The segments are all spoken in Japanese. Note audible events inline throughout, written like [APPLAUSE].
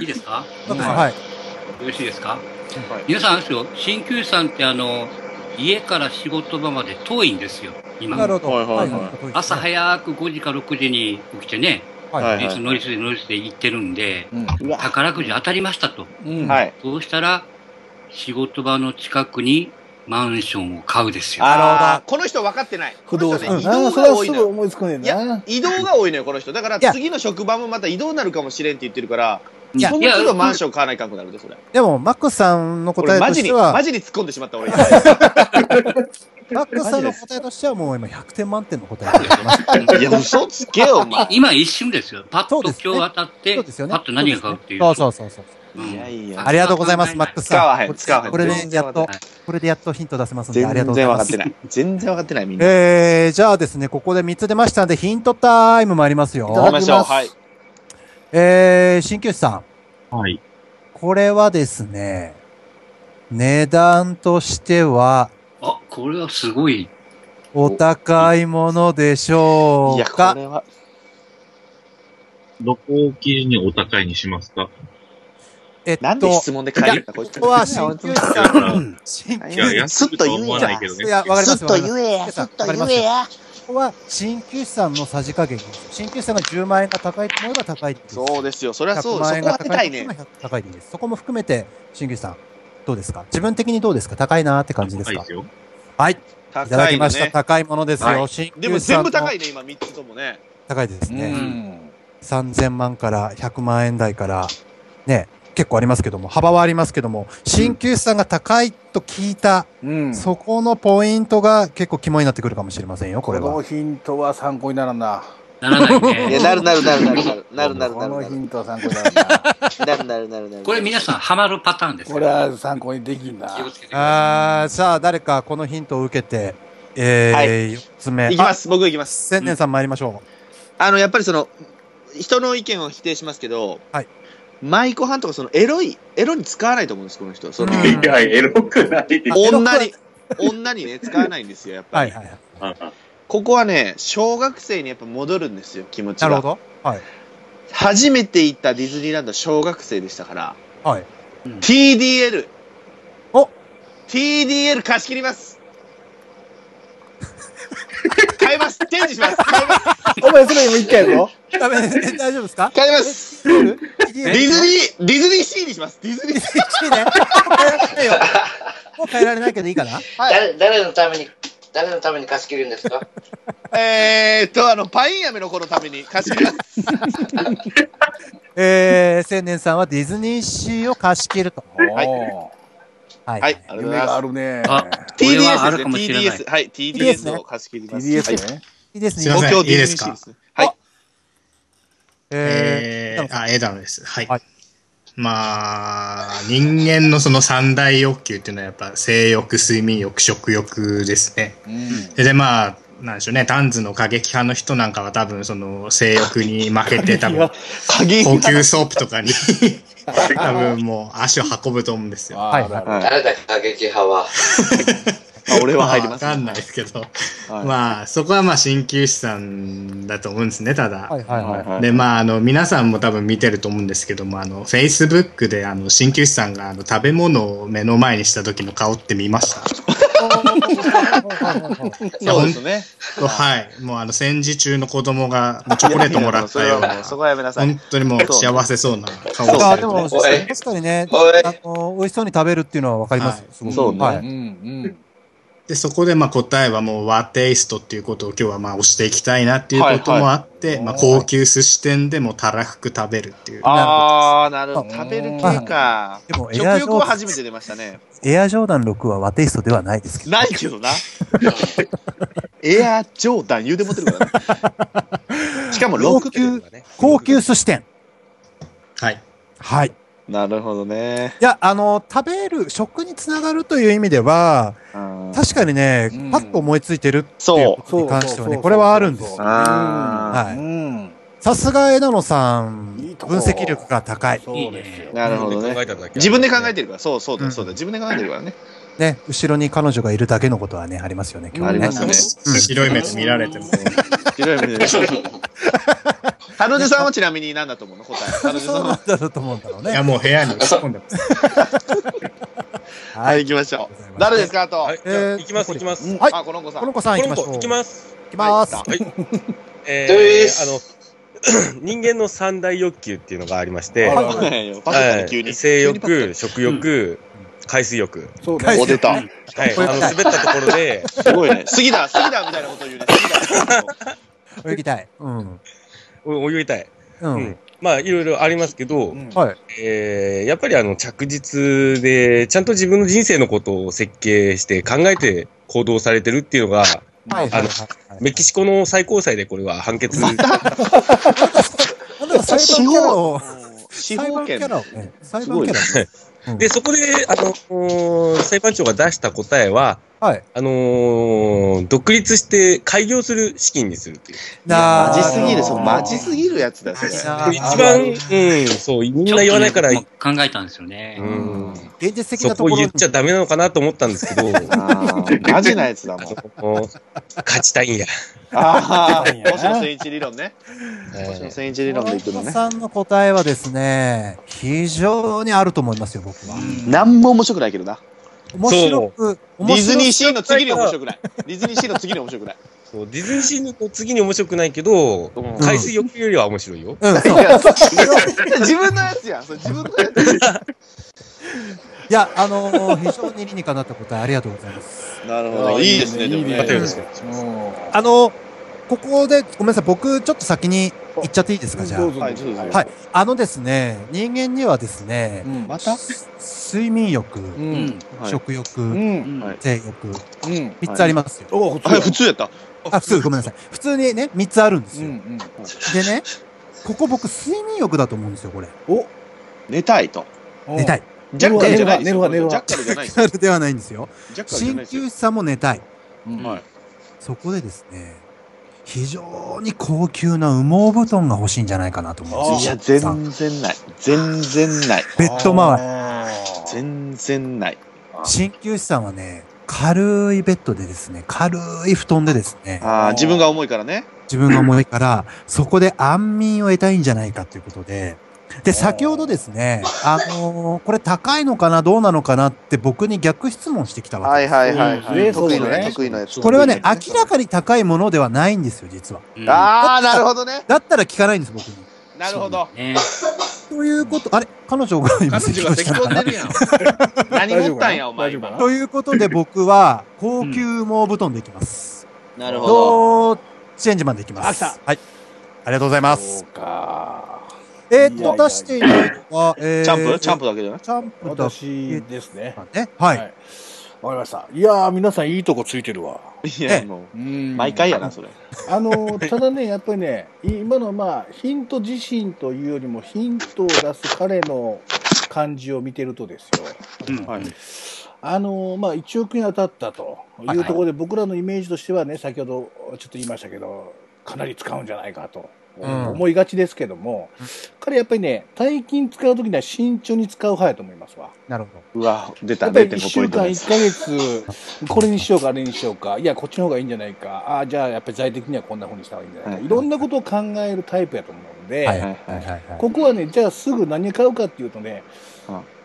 いいですか？はい。よろしいですか？はい皆さんあれですよ、鍼灸師さんってあの、家から仕事場まで遠いんですよ、今。なるほど。はいはいはい朝早く5時か6時に起きてね、はい。乗り継いで乗り継いで行ってるんで、うわ宝くじ当たりましたと。うんはい。そうしたら、仕事場の近くにマンションを買うですよ。あーこの人分かってない。不動産。ね移動が多いのよ。思いつくねんいやな。、移動が多いのよ、この人。だから次の職場もまた移動になるかもしれんって言ってるから、いやその都度マンション買わないかんくなるで、それ。でも、マックスさんの答え俺マジに、としてはマ、ジに突っ込んでしまった、[LAUGHS] 俺。マックスさんの答えとしてはもう今100点満点の答え。いや、嘘つけよ、お前。今一瞬ですよ。パッと今日当たって、ね。パッと何が買うっていう。そうそうそうそう。うんいやいやありがとうございます、マックスさん。使わへん、使わへん。これでやっとこれでやっとヒント出せますんで、ありがとう全ございます。然分かってない。全然分かってない、みんな。えー、じゃあですね、ここで3つ出ましたんで、ヒントタイムもありますよ。行きましょう。はい。えー、鍼灸師さん。はい。これはですね、値段としては、あ、これはすごい。お高いものでしょいうや、こかれは。どこを基準にお高いにしますか？えっなんでと、質問で返るんだ、こいつ。ここは鍼灸師さん、鍼いや、灸安くとは思わないけどね。いや、わかりますすっと言えや、わすっと言えや。ここは鍼灸師さんのさじ加減です。鍼灸師さんが10万円が高いと思えば高いです。そうですよ。それはそう。100そこ万円が高いと思え。ば高いです。そこも含めて、鍼灸師さん、どうですか？自分的にどうですか？高いなーって感じですか？高いですよ。はい。いただきました。ね。高いものですよ。でも全部高いね、今3つともね。高いですうね。ん。3000万から100万円台から、ね、結構ありますけども、幅はありますけども、鍼灸師さんが高いと聞いた、うん。そこのポイントが結構肝になってくるかもしれませんよ、これこのは。ヒントは参考にならんな。ならない [LAUGHS] いや、ね。なるなるなるなるなる。なるなるこなるなる。のヒントは参考になな。なるなるなるなる。これ皆さんハマるパターンですよこれは参考にできんな。気をつけてくださあー、さあ、誰かこのヒントを受けて、えー、はい4つ目。いきます、僕いきます。千年さん参りましょあの、やっぱりその、人の意見を否定しますけど、はい舞妓派とかそのエロい、エロに使わないと思うんです、この人。その、うんいや、エロくないです。女に、女にね、使わないんですよ、やっう。ぱり。はいはいはい。あここはね、小学生にやっぱ戻るんですよ、気持ちが。なるほど。はい。初めて行ったディズニーランドは小学生でしたから、はい。TDL。お TDL 貸し切ります。買います。展示します。買います。お前それ今一回やろ？ダメです。え大丈夫ですか？買います。ディズニー、ディズニーシーにします。ディズニーシー。いいね。もう変えられないよ。もう変えられないけどいいかな？はい。誰誰のために、誰のために貸し切るんですか？えーっと、あの、パイン飴の子のために貸し切ります。[LAUGHS] えー、千年さんはディズニーシーを貸し切ると。はいおはい。はい。ありがとうございます。あるね。あこれはあるか TDS もしれない。TDS。はい。TDS TDS を貸し切ります。TDS はいね。いいですね。東京ディズニーいいですか。はい。えー、えー、あ、枝野です。はい。はいまあ、人間のその三大欲求っていうのはやっぱ性欲、睡眠欲、食欲ですね。うん。で、でまあ、なんでしょうね、タンズの過激派の人なんかは多分その性欲に負けて多分 [LAUGHS] 鍵高級ソープとかに [LAUGHS] 多分もう足を運ぶと思うんですよ。はいあーはい誰だ過激派は？[LAUGHS] あ俺は入ります。わかんないですけど、はいまあ、そこはまあ鍼灸師さんだと思うんですね、ただ。はいはいはい。はいで、まあ、あの、皆さんも多分見てると思うんですけども、あの、Facebook で、あの、鍼灸師さんが、あの、食べ物を目の前にした時の顔って見ました？[LAUGHS] [LAUGHS] そうですね。はい。もう、あの、戦時中の子供が、チョコレートもらったようなそこはやめなさい。本当にもう幸せそうな顔してるあでも、確かにね、美味しそうに食べるっていうのはわかります。そうねうん。で、そこで、まあ、答えはもう、和テイストっていうことを今日は、まあ、押していきたいなっていうこともあって、まあ、高級寿司店でもたらふく食べるっていう。あー、なるほど。うん食べる系か。でも、エ食アジョーダン欲は初めて出ましたね。エアジョーダン6は和テイストではないですけど。ないけどな。[LAUGHS] エアジョーダン言うて持ってるからね。[LAUGHS] しかも6っていうからね。高級寿司店。はい。はい。なるほどね。いや、あの、食べる、食につながるという意味では、確かにねうん、パッと思いついてるっていうそうことに関してはね、これはあるんです。あはいうん。さすが枝野さん分析力が高い。そうですよー。なるほどね自分で考えてるから。そうそうだ、うんそうだ。自分で考えてるからね。ね、後ろに彼女がいるだけのことはね、ありますよね、今日はね。ありますね。うん白い目で見られても。[LAUGHS] 広い目で彼女さんはちなみに何だと思うの？答え。彼女さんなは。んだと思うんだろういや、ね。もう部屋に突っ込んでます。[LAUGHS] はい、行きましょう。誰ですか、あと。えー行きます、行きます。はいあ、この子さん。この子さん行きましょう。行きます。行きます。はいはい。[LAUGHS] えでーー、あの、[COUGHS] 人間の三大欲求っていうのがありまして、性欲、食欲、海水浴。そうね。お出た。はい。あの、滑ったところで、すごいね。杉だ、杉だみたいなこと言うね。[LAUGHS] 泳ぎたい。うん。お泳ぎたい。ううんん。まあ、いろいろありますけど、うんはい。えー、やっぱりあの、着実で、ちゃんと自分の人生のことを設計して考えて行動されてるっていうのが、はい。あのはいメキシコの最高裁でこれは判決、[LAUGHS] なんだか裁判キャラを、司裁法権判キャラをね、裁判キャラを。うんで、そこで、あの裁判長が出した答えは、はい。あのー独立して開業する資金にするっていう。なマジすぎる、そう、マジすぎるやつだよ、それ。一番、うん、そう、みんな言わないから、考えたんですよね。うん、現実的そなところにこ言っちゃダメなのかなと思ったんですけど、マジなやつだもん。勝ちたいんや。ああ、星野千一理論ね。え星野千一理論でいくのね。さんの答えはですね、非常にあると思いますよ、僕は。なんも面白くないけどな。面白く、ディズニーシーーの次に面白くない。ディズニーシーの次に面白くない。そうディズニーシーの次に面白くないけど、うん海水浴よりは面白いよ。うん、いそう。や、そ自分のやつやん。それ自分のやつ。[LAUGHS] いや、あのー非常に理にかなった答えありがとうございます。なるほど。いいですね、でもいいねまたよろね。しくお願いします。うんあのここで、ごめんなさい、僕、ちょっと先に言っちゃっていいですか、じゃあ。どうぞはいどうぞはい。あのですね、人間にはですねう、んまた？睡眠欲、ううん食欲、うんはい性欲、うん三つありますよ。お普あ、普通やった。あ、普通、ごめんなさい。普通にね、三つあるんですよ。うんうんでね、ここ僕、睡眠欲だと思うんですよ、これ。お寝たいと。寝たい。ジャッカルじゃないジャッカルじゃないですよ。それではないんですよ。ジャッカルじゃない鍼ですよ灸師さんも寝たい。うんはい。そこでですね、非常に高級な羽毛布団が欲しいんじゃないかなと思うんいですよ。や、全然ない。全然ない。ベッド周り。全然ない。鍼灸師さんはね、軽いベッドでですね、軽い布団でですね、ああ、自分が重いからね。自分が重いから、そこで安眠を得たいんじゃないかということで、で、先ほどですね、あのーこれ高いのかな、どうなのかなって僕に逆質問してきたわけです。はいはいはいはい。得意のやつ。得意のやつ。これはね、明らかに高いものではないんですよ、実は。うんああ、なるほどね。だったら聞かないんです、僕に。なるほど。ね。ということ、あれ彼女が今咳込んでるやん。[LAUGHS] 何持ったんや、お前今。ということで僕は、高級羽毛布団でいきます。なるほど。どチェンジマンでいきます。はい。ありがとうございます。そうかえーっと、出していないのは、[LAUGHS] えーチャンプ？チャンプだけじゃない？チャンプだ私ですね。けね。はい。わかりました。いやー皆さんいいとこついてるわ。いや、もう、うん。毎回やな、それ。あの [LAUGHS] ただねやっぱりね今のまあヒント自身というよりもヒントを出す彼の感じを見てるとですよ。うん。はい。あのまあ、1億円当たったというところで、僕らのイメージとしてはね、先ほどちょっと言いましたけど、かなり使うんじゃないかと。うん思いがちですけども、彼やっぱりね、大金使うときには慎重に使う派やと思いますわ。なるほど。うわ、出た、やっぱり1 0.5ポ週間、イントです1。ヶ月、これにしようか、あれにしようか、いや、こっちの方がいいんじゃないか、ああ、じゃあやっぱり財的にはこんな風にした方がいいんじゃないか、はいいろんなことを考えるタイプやと思うんで、はいははいいはいはい。ここはね、じゃあすぐ何買うかっていうとね、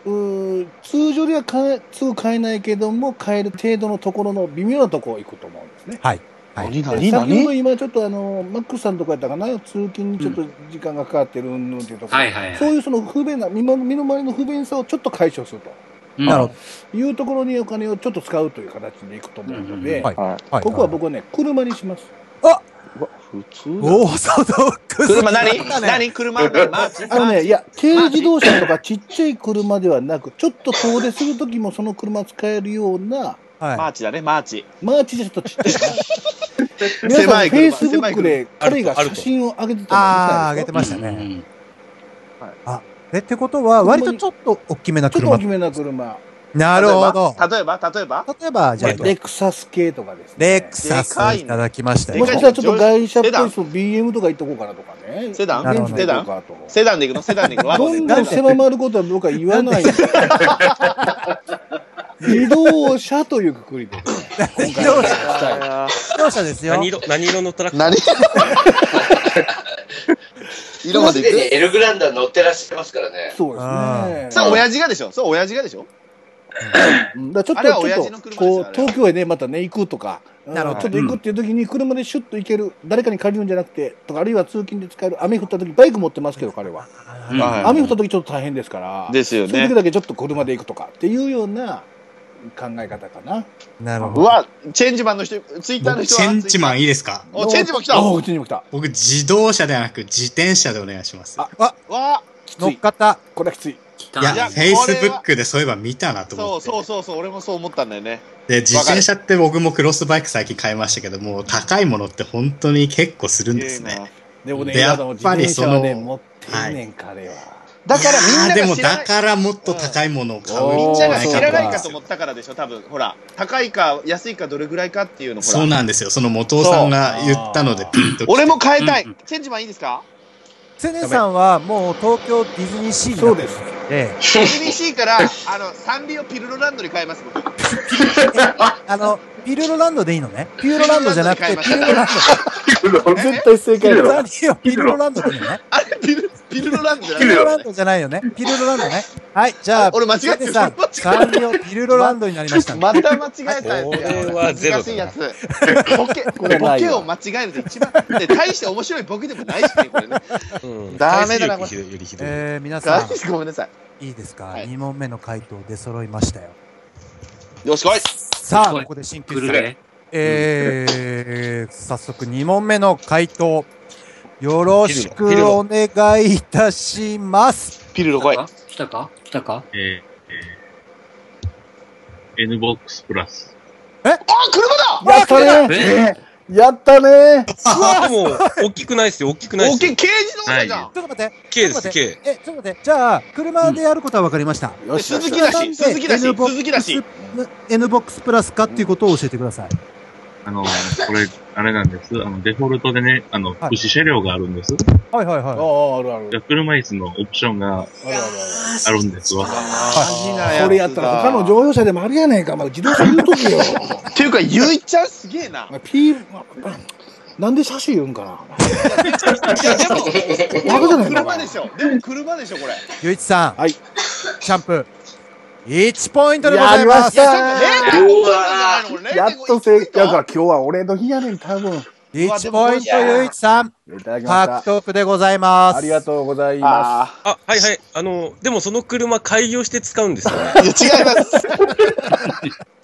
うー通常では買えすぐ買えないけども、買える程度のところの微妙なところ行くと思うんですね。はい。はい。何何で先ほど何？今ちょっとあの、マックスさんとかやったかな、通勤にちょっと時間がかかってるうんぬんっていうところ、はいはいはい。そういうその不便な、身の身の回りの不便さをちょっと解消するうん。なるほというところにお金をちょっと使うという形でいくと思うので、うんはいはい。はい。ここは僕はね、車にします。うわ、普通オーソドックス。車何？何車？あのね、いや、軽自動車とかちっちゃい車ではなく、ちょっと遠出するときもその車使えるような、マはーチだね、マーチ。マーチじゃちょっとちっちゃ [LAUGHS] いな。皆フェイ車スブックで彼があると写真を上げてい。たのああ、上げ見てましたね。うんえ、ってことは、割とちょっと大きめな車ちょっと大。きめな車。なるほど。例えば例えば？例えば、じゃあ、レクサス系とかですね。レクサスいただきましたよもしかしたらちょっと外車っぽい人、BM とか行っとこうかなとかね。セダンセかと。セダンで行くの？セダンで行くの？[LAUGHS] [LAUGHS] どんどん狭まることは僕は言わない。自動車というくくりで。自動車、あ自動車ですよ。何色、何色のトラック？何？[LAUGHS] 色までいく？すでにエルグランダー乗ってらっしゃいますからね。そうですね。そう、親父がでしょ？そう、親父がでしょ？うん。だからちょっと、ちょっと、こう東京へね、またね、行くとか、うん。なるほど。ちょっと行くっていう時に車でシュッと行ける、誰かに借りるんじゃなくて、とか、あるいは通勤で使える、雨降った時、バイク持ってますけど、彼は。うんはい。雨降った時ちょっと大変ですから、ですよね。そういう時だけちょっと車で行くとかっていうような考え方かな。なるほど。うわ、チェンジマンの人、ツイッターの僕、人はチェンチマンいいですか？お、チェンジマン来たおうちにも来た。僕、自動車ではなく自転車でお願いします。あわあ乗っきつい。かった。これはきつい。いや、いやフェイスブックでそういえば見たなとそう思って。そうそうそう、俺もそう思ったんだよね。で、自転車って僕もクロスバイク最近買いましたけども、高いものって本当に結構するんですね。でもね、で今の自転車はね、やっぱりその持ってんねん、彼は。だからみんなあーでもが知らない。だからもっと高いものを買ううんみんなが知らないかとと思ったからでしょ、多分。ほら、高いか安いかどれぐらいかっていうの、ほそうら。なんですよ。その元尾さんが言ったのでピンと俺も変えたいうん。チェンジマンいいですか？セネさんはもう東京ディズニーシーになってるので、?ABC から、あの、サンリオピルロランドに変えます、僕。あの、ピルロランドでいいのね？ピューロランドじゃなくて、ピピルロラン絶対正解ド。だ。サンリオピルロランドでいいのね？あれ、ピル、ピルロランドじゃないピルロランドじゃないよね。ピルロランドね。はい、じゃあ、俺間違ってるセネさんサンリオピルロランドになりましたね。また間違えたやつや。これはゼロ難しいやつ。ボケ、ボケを間違えると一番、で、大して面白いボケでもないしね、これね。うんダメだな海水浴よりひどい。えー、皆さごめんなさい。ん、いいですか、はい ?2 問目の回答出揃いましたよ。よし、来い。さあ、ここで新旧さん。来るね。えー、早速2問目の回答、よろしくお願いいたします。ピルロ来い。来たか？来たか？えー、えー、N ボックスプラス。あ、車だやったねえやったねうわもう、大きくないっすよ、大きくないっすよ大きい、。軽自動車じゃん。ちょっと待って。K です、ちょっと待って K。え、ちょっと待って。じゃあ、車でやることは分かりました。鈴木だし、鈴木だし、鈴木だし。N ボックスプラスかっていうことを教えてください。あの、これ、あれなんです。あの、デフォルトでね、あの、はい福祉車両があるんです。はいはいああ、はあるある。車椅子のオプションがあるあるあるんですわ。ある。これやったら他の乗用車でもあるやねんか。まあ、自動車言うときよ。[LAUGHS] っていうか、ゆいちゃんすげえな。ピー、なんで車種言うんかな。いや、でも、でバカじゃもないか車でしょ。でも車でしょ、これ。い。ゆういちさん。はい。チャンプ。1ポイントでございます。いや、ちゃんと0.5じゃないのこれやっと正解。だから今日は俺の日やねん、多分。1ポイントゆういちさん。獲した。得でございます。ありがとうございまああ、はいはい。あの、でもその車開業して使うんですよ。[LAUGHS] いや、違います。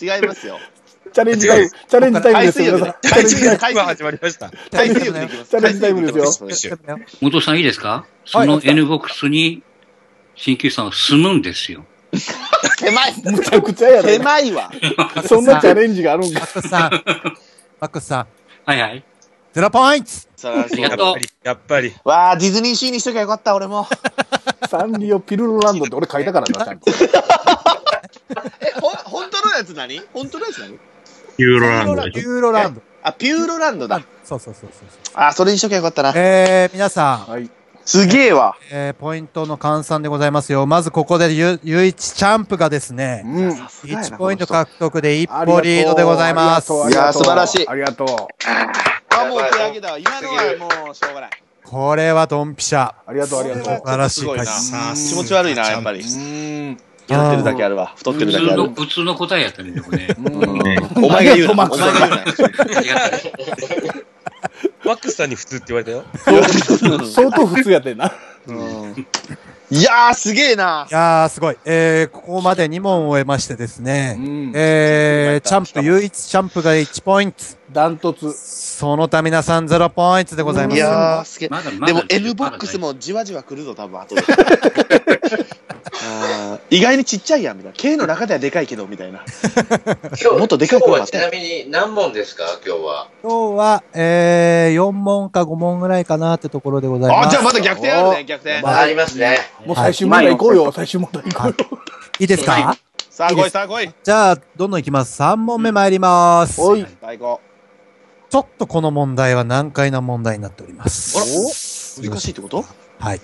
違いますよ。す。チャレンジタイム、チャレンジタイムですよ。チャレンジタイム。始まりました。チャレンジタイムですよ元さんいいですか？その N ボックスに、新旧さんは住むんですよ。狭い。むちゃくちゃやろ。狭いわ。そんなチャレンジがあるんか。マックスさん。マックスさん。はいはい。0ポイントそらそうやっとやっぱり、やっぱり。わあ、ディズニーシーにしときゃよかった、俺も。サンリオピルロランドって俺書いたからな、[LAUGHS] ちゃんと。え、ほ、本当のやつ何？本当のやつ何？ユーロランドでピしーロランド。あ、ピューロランドだ。そうそうそうそうそう。あ、それにしときゃよかったな。えー、皆さん、はい。すげえわ。えー、ポイントの換算でございますよ。まずここでゆ、ゆいちチャンプがですね、うん。1ポイント獲得で一歩リードでございます。いや素晴らしいありがとう。あ、もう手上げだわ。今のはもうしょうがない。これはドンピシャ。ありがとう、ありがと素晴らしいすごいな回さあ気持ち悪いな、やっぱり。う。うん。やってるだけあるわ。太って普通の、るだけある。普通の答えやったね、でもね。うん [LAUGHS] お前が言うな。お前が言うな。ありがたい。マックスさんに普通って言われたよ。相当普通やってんな。うんいやー、すげえないやー、すごい。えー、ここまで2問を終えましてですうね、ん。えー、チャンプ、唯一チャンプが1ポイント。ダントツ。その他皆さん0ポイントでございます。いやー、すげえ。まだまだでも N ボックスもじわじわ来るぞ、多分後で。[LAUGHS] あー意外にちっちゃいやん、みたいな。K の中ではでかいけど、みたいな。今日、もっとでかい声があった今日はちなみに何問ですか？今日は。今日は、えー、4問か5問ぐらいかなってところでございます。あ、じゃあまた逆転あるね、逆転。まありますね。もう最終問題行こうよ、最終問題行こうよ。いいですか？さあ、来い、さあ、来い。じゃあ、どんどんいきます。3問目参ります。おい。最高。ちょっとこの問題は難解な問題になっております。難しいってこと？はい。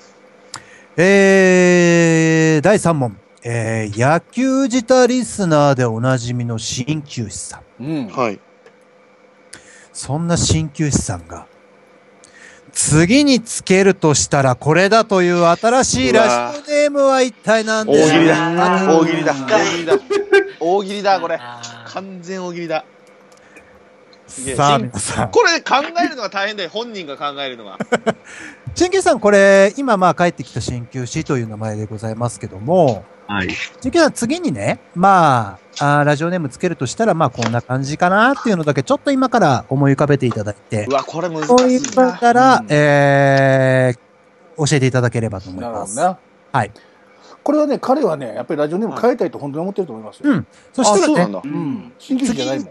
えー、第3問。えー、野球舌リスナーでおなじみの鍼灸師さん。うん。はい。そんな鍼灸師さんが、次につけるとしたらこれだという新しいラジオネームは一体何でしょう大喜利だ。か大喜利だ。大喜利だ。大喜利だ、これ。完全大喜利だ。さあ皆さん。これ考えるのが大変だよ。本人が考えるのが。鍼灸師さんこれ、今まあ帰ってきた鍼灸師という名前でございますけども、はい。鍼灸師さん次にね、まあ、あーラジオネームつけるとしたらまあこんな感じかなっていうのだけちょっと今から思い浮かべていただいてう、わ、これ難しいそういうな。から、うんえー、教えていただければと思います。なるほどね。はい。これはね、彼はね、やっぱりラジオネーム変えたいと本当に思ってると思いますよ。うんそしたらね、あそうなんだ。うん。新旧じゃないもん。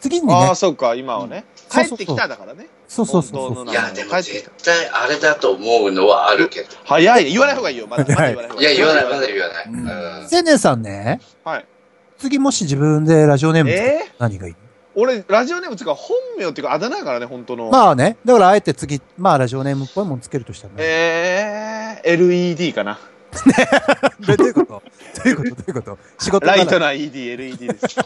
次にねああ、、そうか、今はね。うん帰ってきただからね。そうそうそういや、でも帰ってき絶対あれだと思うのはあるけど。早いね。言わない方がいいよ。まだ、まだ言わない方がいや、言わない、まだい。言わない。うんうん青年さんね、はい。次もし自分でラジオネームえー？何がいい？俺、ラジオネームつうか、本名っていうか、あだ名やからね、本当の。まあね、だからあえて次、まあラジオネームっぽいものつけるとしたらね。えー、LED かな。で [LAUGHS] どういうこと？どういうこと？どういうこと？[LAUGHS] 仕事なライトな ED、LED です。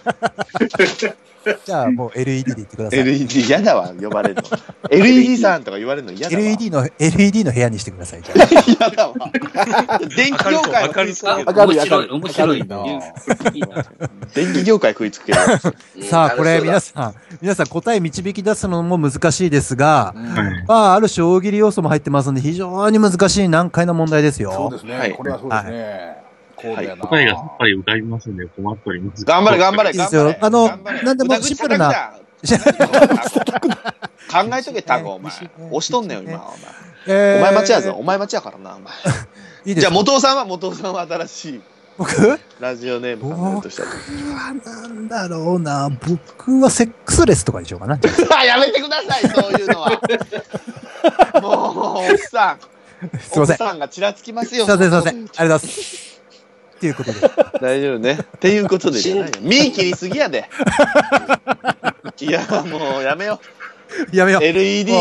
[LAUGHS] じゃあもう LED で言ってください。LED、嫌だわ、呼ばれるの。[LAUGHS] LED さんとか言われるの嫌だわ。LED の、LED の部屋にしてください。じゃあ嫌だわ。電気業界食いつくけど。明るい面白い、明るい面白い。明るいいいな電気業界食いつくけど。[LAUGHS] さあ、これ皆ささん、皆さん答え導き出すのも難しいですが、はい。まあ、ある種大喜利要素も入ってますんで、非常に難しい難解な問題ですよ。そうですね。はいこれはそうですね。こうだよな。答えがさっぱり浮かびますんで困っております。頑張れ、頑張れ、いいですよ頑張れ。あのなんでもシンプルな。[LAUGHS] 考えとけ、タコ、お前。押しとんねんよ、今。お前待ちやぞ。お前待ちやからな、お前。[LAUGHS] いいですじゃあ、元尾さんは、元尾さんは新しい僕？ラジオネーム考えるとしたら。僕はなんだろうな。僕はセックスレスとかにしようかな。あ [LAUGHS] やめてください、そういうのは。もう、おっさん。すいません。すおっさんがちらつきますよ。いません、すいません。ありがとうございます。っていうことで。大丈夫ね。っていうことでじゃないよ。身切りすぎやで。[LAUGHS] いや、もうやめよう。やめよう。LED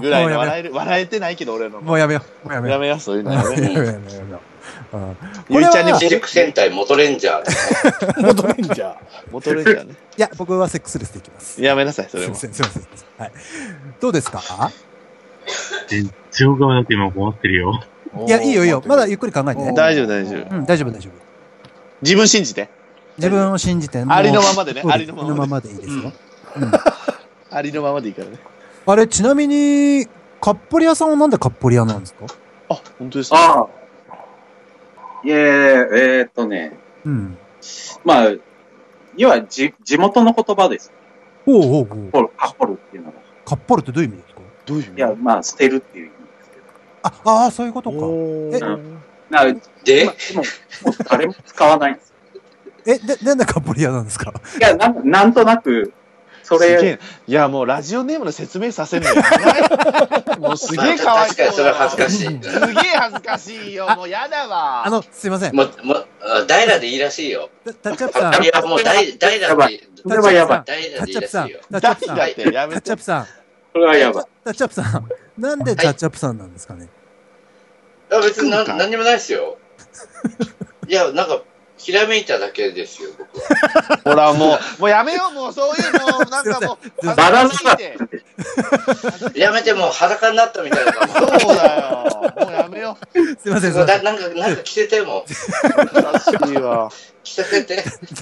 ぐらいの笑える、笑えてないけど、俺の。もうやめよう。もうやめよう。やめよう、そういうのやめよう。やめようやめようやめよううんゆいちゃんにもシルク戦隊元レンジャー。元レンジャー。元レンジャーね。いや、僕はセックスレスでいきます。やめなさい、それもすいま。せん、すいません。はい。どうですか？全然浮かばなくて今困ってるよ。いや、いいよいいよ。まだゆっくり考えて。大丈夫、大丈夫。うん、大丈夫、大丈夫。自分信じて。自分を信じて。ありのままでねありのままでありのままでいいですよ。[LAUGHS] ありのままでいいからね。あれ、ちなみに、カッポリ屋さんはなんでカッポリ屋なんですか？あ、本当ですか？ああ。いえ、えーっとね、うん。まあ、要はじ地元の言葉です。おうおうおう。ポル、カッポルっていうのが。カッポルってどういう意味ですか？どういう意味？いや、まあ、捨てるっていう意味ですけど。あ、ああ、そういうことか。おえーなで？まあ、でも、もう誰も使わないんですよ。え、で、なんでカッポリ屋なんですか？[LAUGHS] いや、なんなんとなく、それ、すげえ。いや、もうラジオネームの説明させんのよ。[LAUGHS] もうすげえかわい。確かにそれは恥ずかしい。すげえ恥ずかしいよ。もうやだわ。あの、すいません。もう、もう、あダイラでいいらしいよ。タタッチアップさん。いや、もうダイダイラで、それはやばい。ダイラでいいタッらしいよ。。タッチアップさん。だってやめてタッチアップ。さん。それはやばい。タッチアップさん。なんでタッチアップさんなんですかね？いや、別にな何にもないですよ。いや、なんか、ひらめいただけですよ、僕は。[LAUGHS] ほら、もう、もうやめよう、もうそういうの、なんかもう、バラ恥ずかしいて。やめて、もう裸になったみたいな感そうだよ。もうやめよ [LAUGHS] すいません、じ。すいません。だなんか、なんか着せても、う。恥ずかしいわ。[LAUGHS]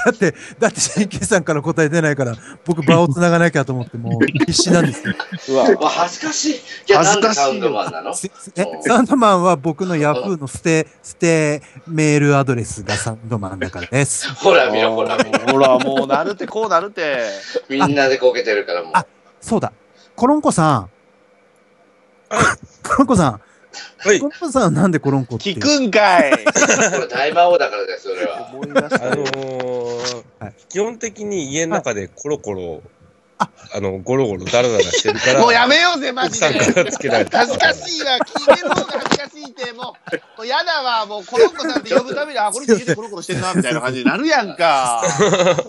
だって、だって、新規さんから答え出ないから、僕場を繋がなきゃと思って、もう必死なんですよ。[LAUGHS] うわ。わ、恥ずかしい。いや、なんでサウンドマンなの？サウンドマンは僕のヤフーの捨て、捨てメールアドレスがサウンドマンだからです。[LAUGHS] ほら見ろ、ほら見ろ。ほら、もうなるって、こうなるって。みんなでこけてるから、もう。あそうだ。コロンコさん。コロンコさん。はいコロンコさんはなんでコロンコって聞くんかい。これ大魔王だからです、それは。思い出したあのよ。ーはい基本的に家の中でコロコロ、あの、ゴロゴロダラダラしてるから、もうやめようぜ、マ奥ジで。恥ずかしいわ。聞いてる方が恥ずかしいって、もう、もうやだわ。もう、コロンコさんって呼ぶたびに、あ、この人家でコロコロしてんな、みたいな感じになるやんか。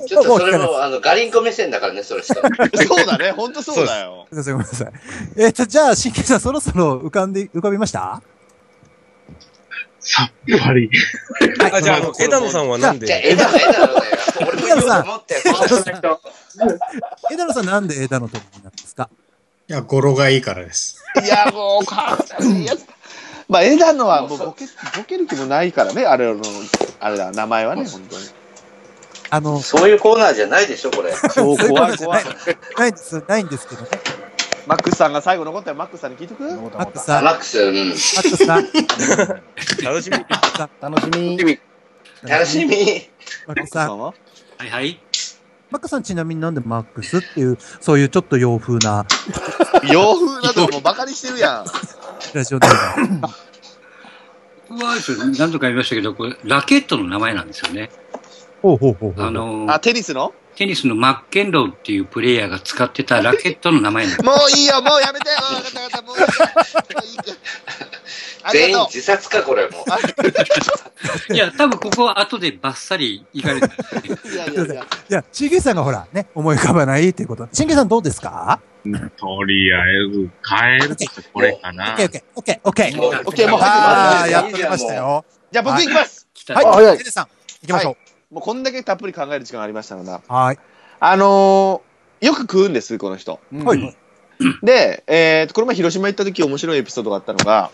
ちょっとそれも、あの、ガリンコ目線だからね、それしか。そうだね。ほんとそうだよ。ごめんなさい、ごめんなさい。えっと、じゃあ、新規さん、そろそろ浮かんで、浮かびました？さっぱり。あ、じゃあ、あの、枝野さんはなんじゃあ、で、枝野、枝野だよ。俺も言おうと思って、その人枝野さんなんで枝野鳥になんですか？や、語呂がいいからです。いや、もう、かっこいいやつ。まあ、枝野はもうボケ、ボケる気もないからね、あれの、あれだ、名前はね、本当に。あの、そういうコーナーじゃないでしょ、これ。そう、怖い怖い。ないんです、ないんですけどね。マックスさんが最後残ったよ、マックスさんに聞いとく？マックスさん、ママックス、うん。ックスさん、楽しみ。楽しみ。楽しみ。マックスさん、は？はいはい。マックスさんちなみになんでマックスっていう、そういうちょっと洋風な洋風なとこもうバカにしてるやん。ラジオネーム。僕はですね何度か言いましたけど、これ、ラケットの名前なんですよね。ほうほうほうほう。あの、あ、テニスの？テニスのマッケンローっていうプレイヤーが使ってたラケットの名前なんです。[LAUGHS] もういいよ、もうやめてよ。わかったわかった、もういいよ。もういいよあり全員がと自殺か、これもう。[LAUGHS] いや、多分ここは後でバッサリ行かれ。いやいやいや。いや、チンゲさんがほら、ね、思い浮かばないっていうこと。チンゲさんどうですか？とりあえず、変えるとしたらこれかオなッケ。ーオッケー、オッケー、オッケー。オッケーもうああ、やっときましたよ。じゃあ僕行きます。来たはい、あ早いチンゲさん、行きましょもうこんだけたっぷり考える時間ありましたので。う。はい。あのー、よく食うんです、この人。はい。で、えーと、この前広島行った時面白いエピソードがあったのが、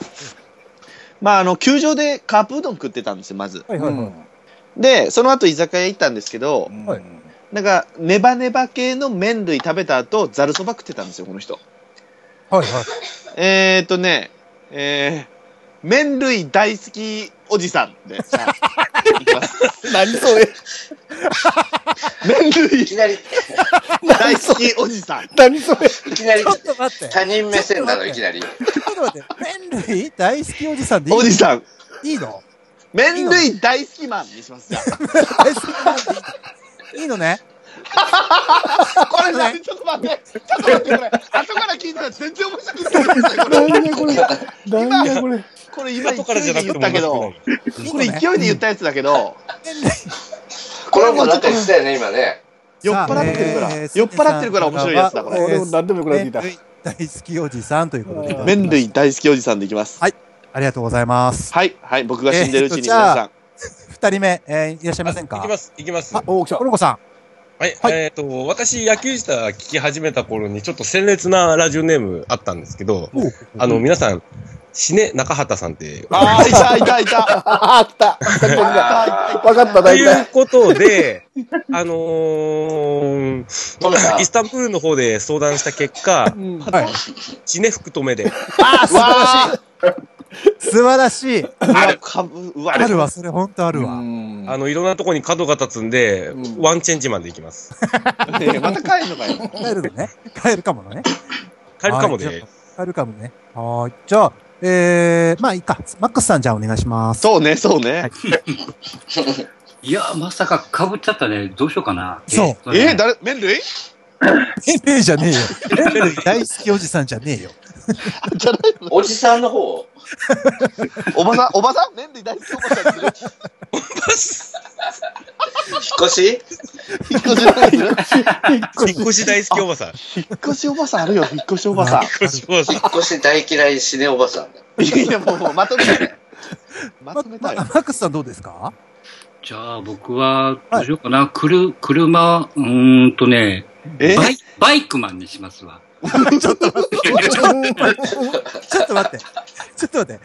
まあ、あの、球場でカープうどん食ってたんですよ、まず。はい、はい、はい。で、その後居酒屋行ったんですけど、はいなんか、ネバネバ系の麺類食べた後、ざるそば食ってたんですよ、この人。はい、はい。えーとね、えー、麺類大好きおじさんで。[LAUGHS] 何それ？[LAUGHS] 麺類。いきなり、大好きおじさん。何それ？いきなり。ちょっと待って。他人目線なの、いきなり。ちょっと待って。麺類？大好きおじさんでいいおじさん。いいの？麺類大好きマンにします、じゃあ。[LAUGHS] 大好きなんでいいいいのねこれ何ちょっと待って。ちょっと待って、これ。後から聞いたら全然面白くないですね、これ。これ何やこれこれ今勢後からじゃなくてもいで言ったけど、これ勢いで言ったやつだけど、これもなんか言ってたよね、今ね。酔っ払ってるから、酔っ払ってるから面白いやつだ、これ。俺も何でもよくなってきた大好きおじさんということで。麺類大好きおじさんでいきます。はいありがとうございます。はい、はい、僕が死んでるうちに皆さん。二人目、えーいらっしゃいませんかいきます、いきます。あおお来たコロコさん。はい、はい。えっ、と、私、野球自体聞き始めた頃に、ちょっと鮮烈なラジオネームあったんですけど、あの、皆さん、死ね中畑さんって、あー、いた、いた、いた。あ [LAUGHS] あったあ分かったと大体。いうことで、[LAUGHS] あのー、イスタンブールの方で相談した結果、うん。はい。死ね福留で、あー、素晴らしい素晴らしいある。かぶ、うわ、あるわ、それ本当あるわ。うんあの、いろんなとこに角が立つんで、うんワンチェンジマンでいきます。ねまた帰るのかよ。帰るのね。帰るかものね。帰るかもで。あ帰るかもね。はーい。じゃあ、えー、まあいいか。マックスさんじゃあお願いします。そうね、そうね。[LAUGHS] いや、まさか被っちゃったね。どうしようかな。そうえー、誰、麺類？えねえじゃねえよ。麺類大好きおじさんじゃねえよ。[LAUGHS] じゃないの？おじさんの方？おばさん、おばさん？麺類大好きおばさん引っ越し？引っ越し引っ越し大好きおばさん。引っ越しおばさんあるよ、引っ越しおばさん。引っ越しおばさん引っ。越し大嫌い死ねおばさんだ。いやもう、もうまとめたい。まままマとめたい。ックスさんどうですか？じゃあ僕は、どうしようかな。くる、車、うーんとね、え？バイバイクマンにしますわ。[LAUGHS] ちょっと待って。[LAUGHS] ちょっと待って。ちょっと待って。ちょっと待って。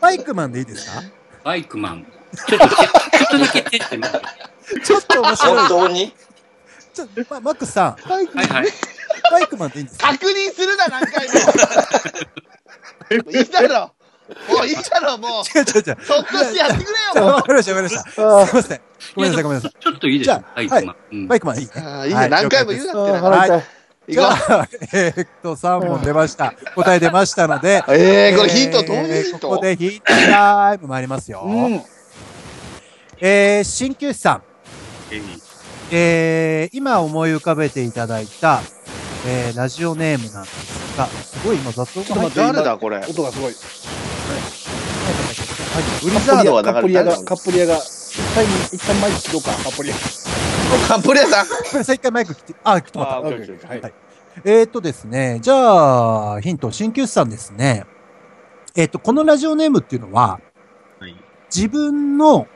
バイクマンでいいですか？バイクマン。ちょっと、ちょっとだけ手ってみて。ちょっと面白い。本当に？ちょまマックスさん、はいはい。バイクマンでいいんですか？確認するな、何回も。いいだろ。もういいだろ、もう。違う違う違う。そっとしてやってくれちょよ、もうわ。かりました、わかりました。すいあません。ごめんなさい、ごめんなさい。ちょっといいですかじゃあバイクマン。うんバイクマンいいいいね、はい何回も言う了なっていこうじゃあ、えーっと、3問出ました。答え出ましたので、えー、これヒント、どういうヒントここでヒントタイム参りますよ。うん。えー、鍼灸師さん。えー、今思い浮かべていただいた、えー、ラジオネームなんですが、すごい今雑音が入って誰だ、これ。音がすごい。ブリザードはカップリアがカップリアが一旦一旦マイク切ろうかカップリアカンプレーさん。ごめんなさい、一回マイク切って、あ、来てもらっあた。はいはいえー、っとですね、じゃあ、ヒント、鍼灸師さんですね。えーっと、このラジオネームっていうのは、はい。自分の、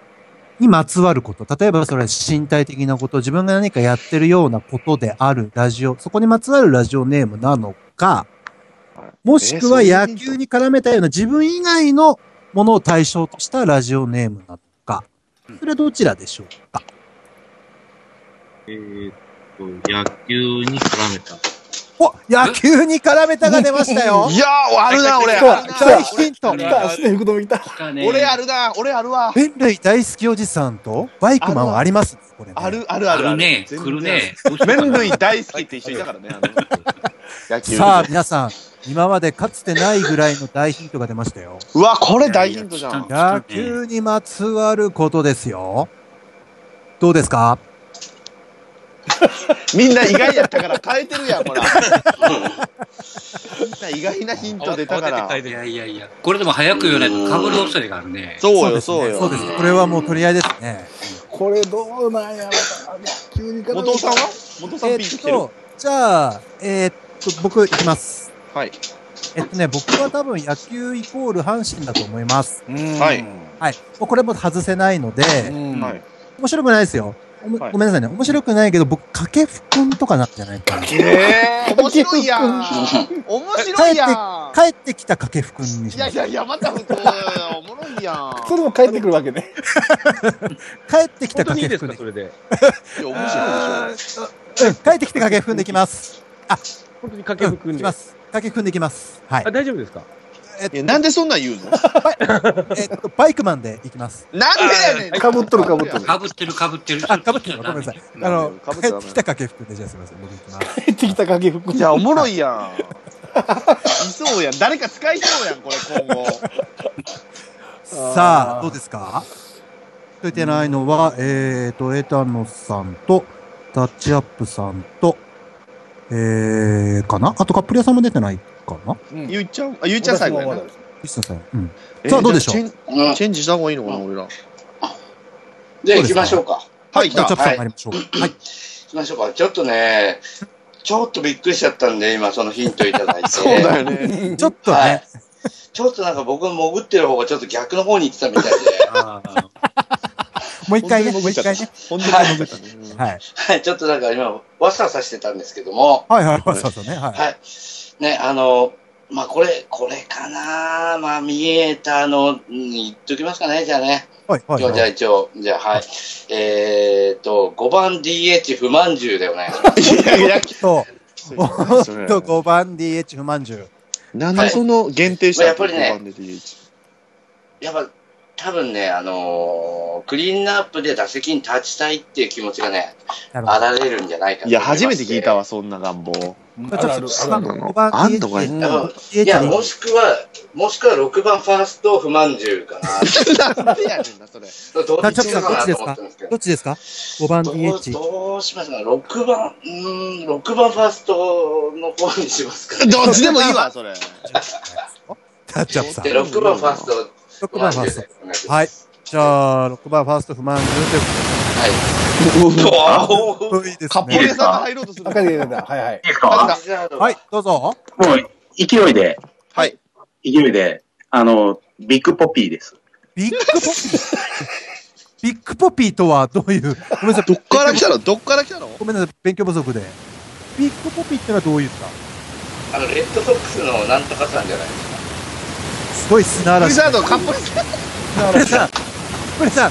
にまつわること。例えばそれは身体的なこと、自分が何かやってるようなことであるラジオ、そこにまつわるラジオネームなのか、もしくは野球に絡めたような自分以外のものを対象としたラジオネームなのか。それはどちらでしょうか？えーっと、野球に絡めた。お野球に絡めたが出ましたよいやー、あるな、俺。大ヒント俺あるな、俺あるわ。麺類大好きおじさんとバイクマンはありますねこれねある、あるある。あるね。来るね。麺類大好きって一緒にいたからね、あの [LAUGHS] 野球さあ、皆さん、今までかつてないぐらいの大ヒントが出ましたよ。うわ、これ大ヒントじゃん。野球にまつわることですよ。どうですか？[LAUGHS] みんな意外やったから変えてるやん、ほら。みんな意外なヒント出たから。いやいやいや、これでも早く言わないと被る恐れがあるね。そうよ、そうよ。そうですね。これはもう取り合いですね。これどうなんやろな。野球に絡めた元尾さんは？元尾さんえピンときてる？じゃあ、えーっと、僕いきます。はい。えっとね、僕は多分野球イコール阪神だと思います。うんはいはい。もうこれも外せないので、うんはい。面白くないですよ。おもはいごめんなさいね。面白くないけど、僕、掛布くんとかなんじゃないかな。ええ、面白いやん。面白いやん。帰ってきた掛布くんにします。いやいやいや、また普通、おもろいやん。それも帰ってくるわけね。[LAUGHS] 帰ってきた本当にいいです掛布くんで。かそれで？いや面白いでしょ。うん、帰ってきて掛布くんでいきます。本当に掛布くんで。いきます。掛布くんでいきます。はいあ、。大丈夫ですか？えっといや、なんでそんなん言うの？えっと、バイクマンでいきます。なんでやねん。かぶっとるかぶっとる。被ってる被ってる。あ、かぶってるのごめんなさい。あの、かぶっちゃダメ帰ってきた掛布で、じゃあすみません。僕いきます。帰ってきた掛布君。いや、おもろいやん。いそうやん。誰か使いそうやん、これ、今後。さあ、どうですか？といてないのは、えーと、エタノさんと、タッチアップさんと、えー、かな？あとカップリアさんも出てないかな？うんゆうちゃん、あ、ゆうちゃん最後やさん。うん。えさあどうでしょう？チェンチェンジした方がいいのかな、俺ら。じゃあ行きましょうか。はい、じゃあ、ましょう。はい。行きましょうか。ちょっとね、ちょっとびっくりしちゃったんで、今そのヒントいただいて。[LAUGHS] そうだよね。[LAUGHS] ちょっとはいね、。ちょっとなんか僕の潜ってる方がちょっと逆の方に行ってたみたいで。[LAUGHS] ああもう一回ね、もう一回ね。本当に潜ったね。うんはい。はい、ちょっとなんか今、わさわさしてたんですけども、はいはい、そうそうね。はい。はい。ね、あの、まあ、これ、これかなまあ、見えたのに言っときますかね、じゃあね。はいはいじゃあはい。一応、じゃあはい。えーと、5番 DH 不満獣でお願いします。[LAUGHS] いやいや、と、そおっと、[LAUGHS] 5番 DH 不満獣。なんでその限定したやっぱりね5番で DH やっぱ、多分ね、あのークリーンナップで打席に立ちたいっていう気持ちがね。あられるんじゃないかといや、初めて聞いたわ、そんな願望。じゃあるあるある5番あんの？いやもしくは、もしくは6番ファースト不満獣かな。なんでやねんな、それ。どっちかすけどどっ。ちですか ?5 番どう DH。どうしますか ?6 番、うーん、6番ファーストの方にしますか、ね。[LAUGHS] どっちでもいいわ、それ。タッチアップさん。で、6番ファースト。6番ファースト。はい。じゃあ、6番ファースト不満獣ということでいいカッポレね。さんが入ろうとする。はいはい。いいですか？はい、どうぞ。もう、勢いで、はい。勢いで、あの、ビッグポピーです。ビッグポピー？ビッグポピーとはどういう、ごめんなさい。どっから来たの？どっから来たの？ごめんなさい、勉強不足で。ビッグポピーってのはどういったあの、レッドソックスのなんとかさんじゃないですか。すごい砂嵐。ブリザード、カッポレさん。ブリ [LAUGHS] さん、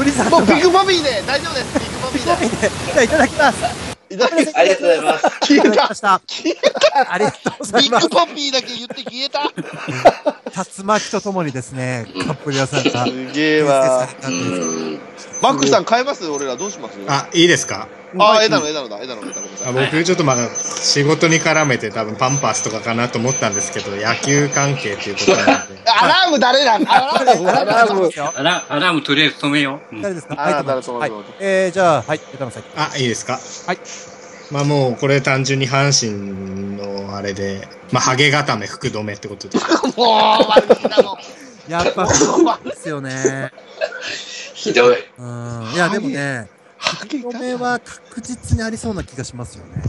ブリさん、ブリさんとかもうビッグボビーで大丈夫です。ビッグボビーで。じゃあいただきます。いただきますありがとうございます。消えたいただきま。した。ありがとうございますビッグ。ポピーだけ言って消えた。竜巻とともにですね、カップリアさんが。すげえわ。マックさん変えます？俺らどうします？あ、いいですか？あ、枝野、枝野だ、枝野、枝野。あ僕ちょっとまだ仕事に絡めて多分パンパスとかかなと思ったんですけど、野球関係っていうことなんで。[LAUGHS] アラーム誰なんアラームアラーム。アラアラームとりあえず止めよう。うん誰ですか？あい誰そう？はい。えー、じゃあ、はい、枝野さん。あ、いいですか？はい。まあもうこれ単純に阪神のあれで、まあハゲ固め福留ってことで。[LAUGHS] もう、悪口だもん。やっぱ、そうですよね。[LAUGHS] ひどい。うん。いや、でもね、福留は確実にありそうな気がしますよね。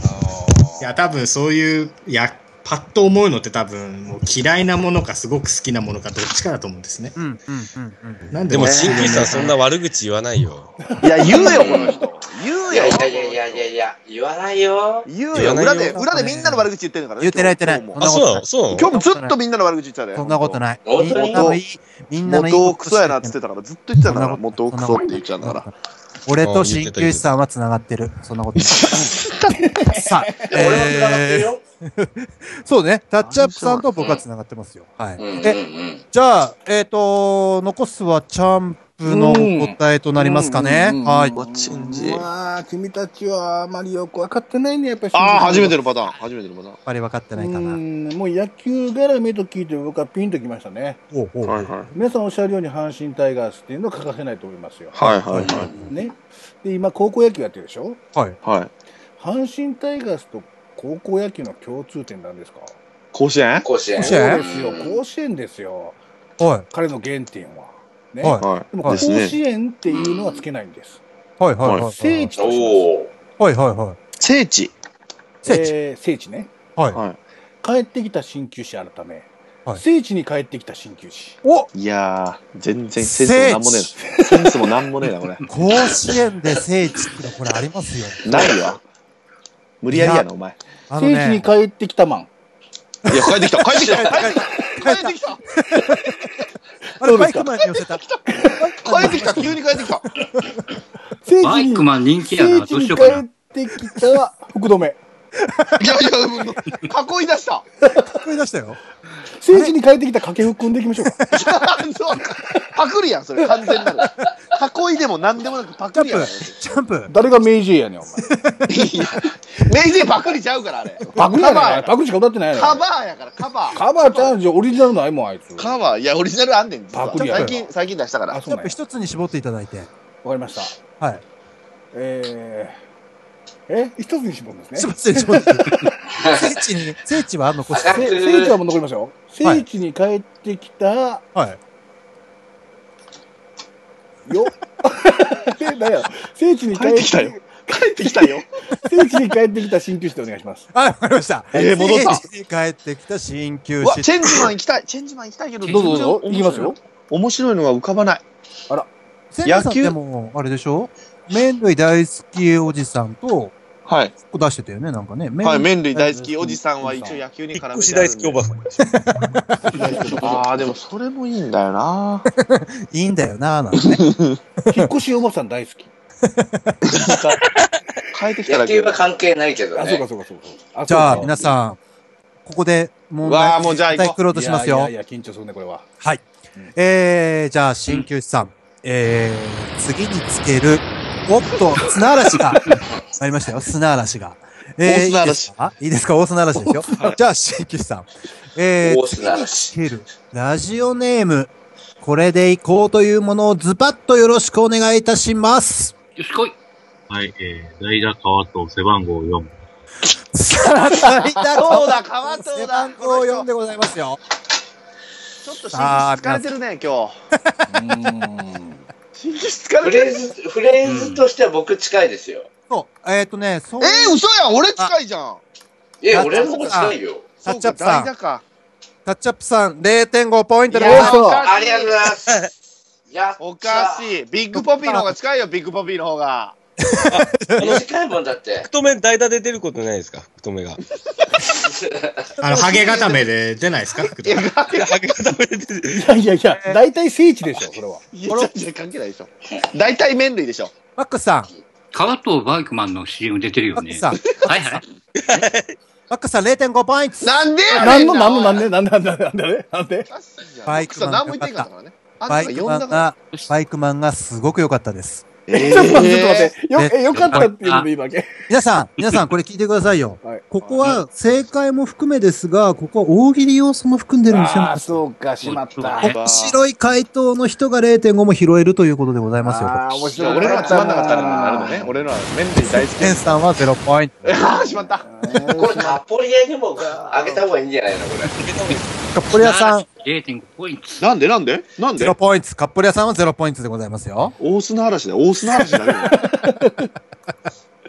いや、多分そういう、いや、パッと思うのって多分もう嫌いなものかすごく好きなものかどっちかだと思うんですね。うん、うん、うん、うん。なんででも、ね鍼灸師さんそんな悪口言わないよ。いや、言うよ、この人。言うよいやい。やいやいやいや言わないよ。言うよ。裏で、裏でみんなの悪口言ってるからね。言ってない言ってないあ、そうなのそう今日もずっとみんなの悪口言ってたね。そんなことない。みんなのいい、みんなのいい元クソやなって言ってたから、ずっと言ってたから、元クソって言っちゃうんだから。俺と鍼灸師さんは繋がってる。そんなことない。[LAUGHS] さあ、えよ。ー、そうね。タッチアップさんと僕は繋がってますよ。はい。え、ん。じゃあ、えっ、と、残すはチャンプのお答えとなりますかね。はい。まあ、君たちはあまりよく分かってないね、やっぱり。ああ、初めてのパターン。初めてのパターンやっぱり分かってないかうな。んもう野球絡みと聞いて僕はピンときましたね。ほうほう。はいはい。皆さんおっしゃるように阪神タイガースっていうのは欠かせないと思いますよ。はいはいはい。ね。で、今高校野球やってるでしょ？はい。はい。阪神タイガースと高校野球の共通点なんですか？甲子園？甲子園。甲子園そうですよ、甲子園ですよ。はい。彼の原点は。ね。ははでも甲子園っていうのはつけないんです。はいはいはい。聖地とします。おお。はいはいはい。聖地。聖地。えー聖地ね。はい。は帰ってきた鍼灸師改め、はい聖地に帰ってきた鍼灸師。おい。いやー、全然センスもなんもねえな。センスもなんもねえな、これ。甲子園で聖地ってのこれありますよ。ないよ。無理やりやな、お前。あの聖地にね、帰ってきたマン。いや、帰ってきた帰ってきた [LAUGHS] 帰ってきた帰ってきたあれバイクマンに寄せた。帰ってきた急に帰ってきたバイク、マン人気やな。どうしようかな。ってきた福留。いやいや、囲い出した。声出したよ。聖地に帰ってきた掛布くんでいきましょうか。そうパクリやん、それ、完全なる。囲いでも何でもなくパクリやん。プ、チャンプ。誰がメイジェイやねん、お前。いやメイジェイパクリちゃうから、あれ。パクリやねんパクリしか歌ってないやカバーやから、カバー。カバーちゃんじゃオリジナルないもん、あいつ。カバー、いや、オリジナルあんねん、パクリや最近、最近出したからあ、。チそう一つに絞っていただいて。わかりました。はい。えー、え一つに絞るんですね。絞って、絞って。聖地に、聖地は残して。せ聖地はもう残りますよ。聖地に帰ってきた、はい。よ。[LAUGHS] え、なんや聖地に帰帰ってきたよ。帰ってきたよ。聖地に帰ってきた鍼灸師でお願いします。はい、わかりました。えー戻った聖地に帰ってきた鍼灸師。チェンジマン行きたい。チェンジマン行きたいけど、どうぞどうぞ、全然いきますよ。面白いのが浮かばない。千田さん野球？でも、あれでしょ？麺類大好きおじさんと、はい。ここ出してたよね、なんかね。はい、麺類大好きおじさんは一応野球に引っ絡め越して大好きおばん。さん。[LAUGHS] ああ、でもそれもいいんだよな。[LAUGHS] いいんだよな、なんてね。[LAUGHS] 引っ越しおばさん大好き。変えてきただけ野球。は関係ないけどあ、そうかね。そうかそうか。あじゃあ、皆さん、ここで問うわ題ーもうじゃあ行こう答え作ろうとしますよいや。いやいや、緊張するね、これは。はい。えー、じゃあ、鍼灸師さん。えー、次につける、おっと、砂嵐が、[LAUGHS] ありましたよ、砂嵐が。えー、大砂嵐いいですか？いいですか？大砂嵐ですよ。じゃあ、鍼灸師さん。えー、大砂嵐ラジオネーム、これでいこうというものをズバッとよろしくお願いいたします。よしこい。はい、えー、代打川と背番号4。さあ、代打そうだ川藤だ背番号4でございますよ。ちょっと新規疲れてるね、今日。うーん。フ。レーズ、フレーズとしては僕近いですよ。そう、えっ、ー、とね、そうえー、嘘やん俺近いじゃん。え、あ俺の方が近いよ。タッチアップさん。タッチアップさん、0.5ポイントでいやございます。ありがとうございます。[LAUGHS] やったおかしい。ビッグポピーの方が近いよ、ビッグポピーの方が。短いもんだって。福留代打で出ることないですか？福留が。[LAUGHS] あの、ハゲ固めで出ないですか？福留ハゲ固めで出る。いやいやいや、大体聖地でしょ、[LAUGHS] それは。関係ないでしょ。大体麺類でしょ。マックスさん、川藤バイクマンの CM 出てるよねマックス。さん、はいはい。マックスさん0.5ポイント。なんでやなんの、ねんなんの、なんでで、なんで、なんで、なんで、なんで？バイクさん何も言ってんかったからね。あんたがバイクマン。が、バイクマンがすごく良かったです。えちょっと待って、ちょっと待ーって。よ、え、よかったっていうのでいいわけ。皆さん、皆さん、これ聞いてくださいよ。はいここは正解も含めですが、ここは大喜利要素も含んでるんですよ。ああ、そうか、しまった。面白い回答の人が0.5も拾えるということでございますよ。ああ、面白い。俺のはつまんなかったらなるのね。俺のは麺類大好き。ケンさんは0ポイント。ああ、しまった。[LAUGHS] これナポリアにもあげた方がいいんじゃないのこれ。カップリアさん0.5ポイント。なんで？なんで？なんで？0ポイント。カップリアさんは0ポイントでございますよ。大砂嵐だよ。大砂嵐だよ。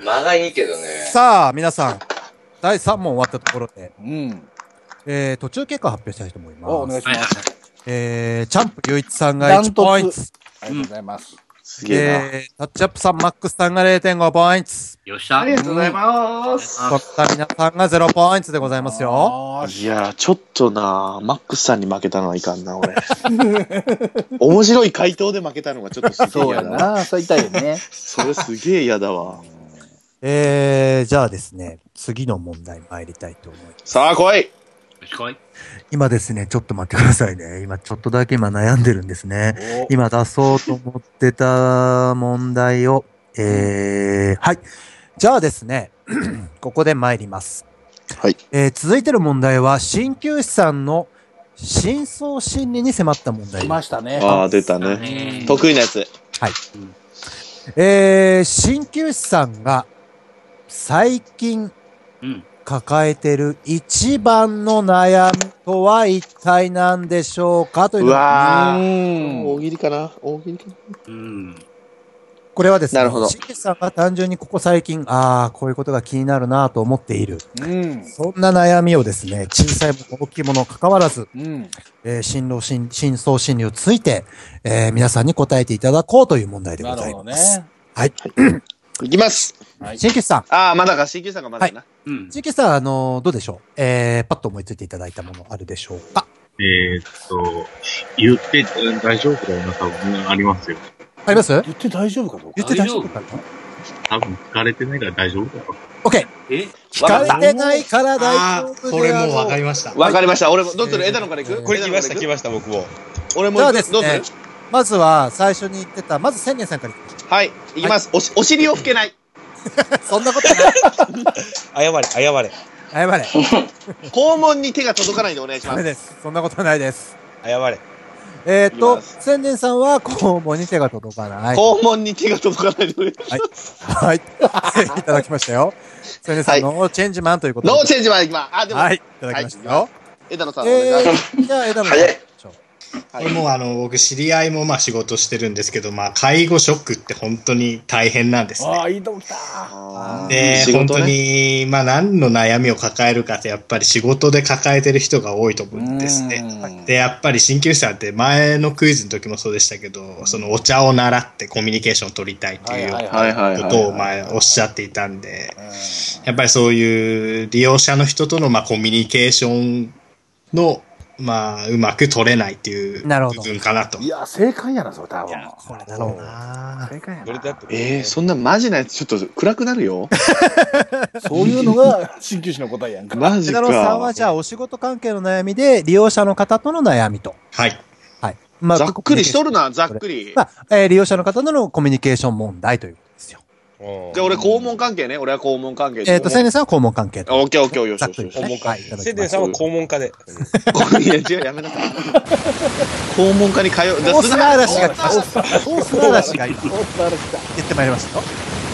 間がいいけどね。さあ、皆さん、第3問終わったところで、うん。えー、途中結果発表したいと思います。お、お願いします。えー、チャンプ雄一さんが1ダントツポイント。ありがとうございます。すげえタッチアップさん、マックスさんが0.5ポイント。よっしゃ。ありがとうございます。取った皆さんが0ポイントでございますよ。いやー、ちょっとな、マックスさんに負けたのはいかんな、俺。[LAUGHS] 面白い回答で負けたのがちょっとすげえそうや嫌だ。な、そう言いたいよね。それすげえ嫌だわ。えー、じゃあですね、次の問題参りたいと思います。さあ、来いよしこい。今ですね、ちょっと待ってくださいね。今ちょっとだけ今悩んでるんですね。今出そうと思ってた問題を、えー、はい。じゃあですね、[CLEARS THROAT] ここで参ります。はい。えー、続いての問題は、鍼灸師さんの深層心理に迫った問題来。ましたね。ああ、出たねね。得意なやつ。えー、鍼灸師さんが最近うん。抱えてる一番の悩みとは一体何でしょうかといううのわー。うん大喜利かな？大喜利かな？うん。これはですね、なるほど鍼灸師さんが単純にここ最近、ああ、こういうことが気になるなと思っている。うん。そんな悩みをですね、小さいもの、大きいもの関わらず、うん。えー、進路、進深層心理をついて、えー皆さんに答えていただこうという問題でごなるほどざいます。ね。はい。いきます。はい。さん、ああ、まだか、CQ さんがまだかな。うん。鍼灸師さん、あのどうでしょう？えー、パッと思いついていただいたものあるでしょうか？えーっと、言ってうん大丈夫だよな、多分、ありますよ。あります？言って大丈夫かどうか？言って大丈夫かな？多分聞かれてないから大丈夫だよ。?OK! え？聞かれてないから大丈夫これもうわかりりました。わかりました。俺も、どうする？枝野から行く？これ来ました、来ました、僕も。俺もじゃあ行くどうすですねる、まずは最初に言ってた、まず千年さんから言ってはい、行きます。おしお尻を拭けない。[LAUGHS] そんなことない。[LAUGHS] 謝れ、謝れ、謝れ。[LAUGHS] 肛門に手が届かないでお願いします。ダメです。そんなことないです。謝れ。えっ、といきます、千年さんは肛門に手が届かない。肛門に手が届かないでお願いします。はい。いただきましたよ。千年さんのチェンジマンということで。ノーチェンジまで行きます。あ、でも、はい。いただきましたよ。枝野さん、お願いします。えー、じゃあ、枝野さん。早いはこれもうあの、僕知り合いもまあ仕事してるんですけど、まあ介護職って本当に大変なんですね。ああ、いいとこ来た。で、仕本当に、まあ何の悩みを抱えるかってやっぱり仕事で抱えてる人が多いと思うんですね。で、やっぱり鍼灸師さんって前のクイズの時もそうでしたけど、そのお茶を習ってコミュニケーションを取りたいっていうことを前おっしゃっていたんで、やっぱりそういう利用者の人とのまあコミュニケーションの、まあ、うまく取れないっていうなるほど部分かなとい。や、正解やな、それ多分。これだろうな正解やな。どれだって。えー、そんなマジなやつちょっと暗くなるよ。[LAUGHS] そういうのが鍼灸師の答えやんか。マジ枝野さんはか。じゃあ、お仕事関係の悩みで、利用者の方との悩みと。はい。はい。まざっくりしとるな、ざっくり。まあ、えー利用者の方とのコミュニケーション問題というじゃあ俺肛門関係ね。俺は肛門関係えっ、と、千年さんは肛門関係。オッケーオッケーよしよしよしですね。はい、いただきましたセデンさんは肛門科で。[LAUGHS] いや、違う、やめなさい。肛門科に通う。大砂嵐が来ました。大大砂嵐が今、大砂嵐来た。言ってまいりましたよ。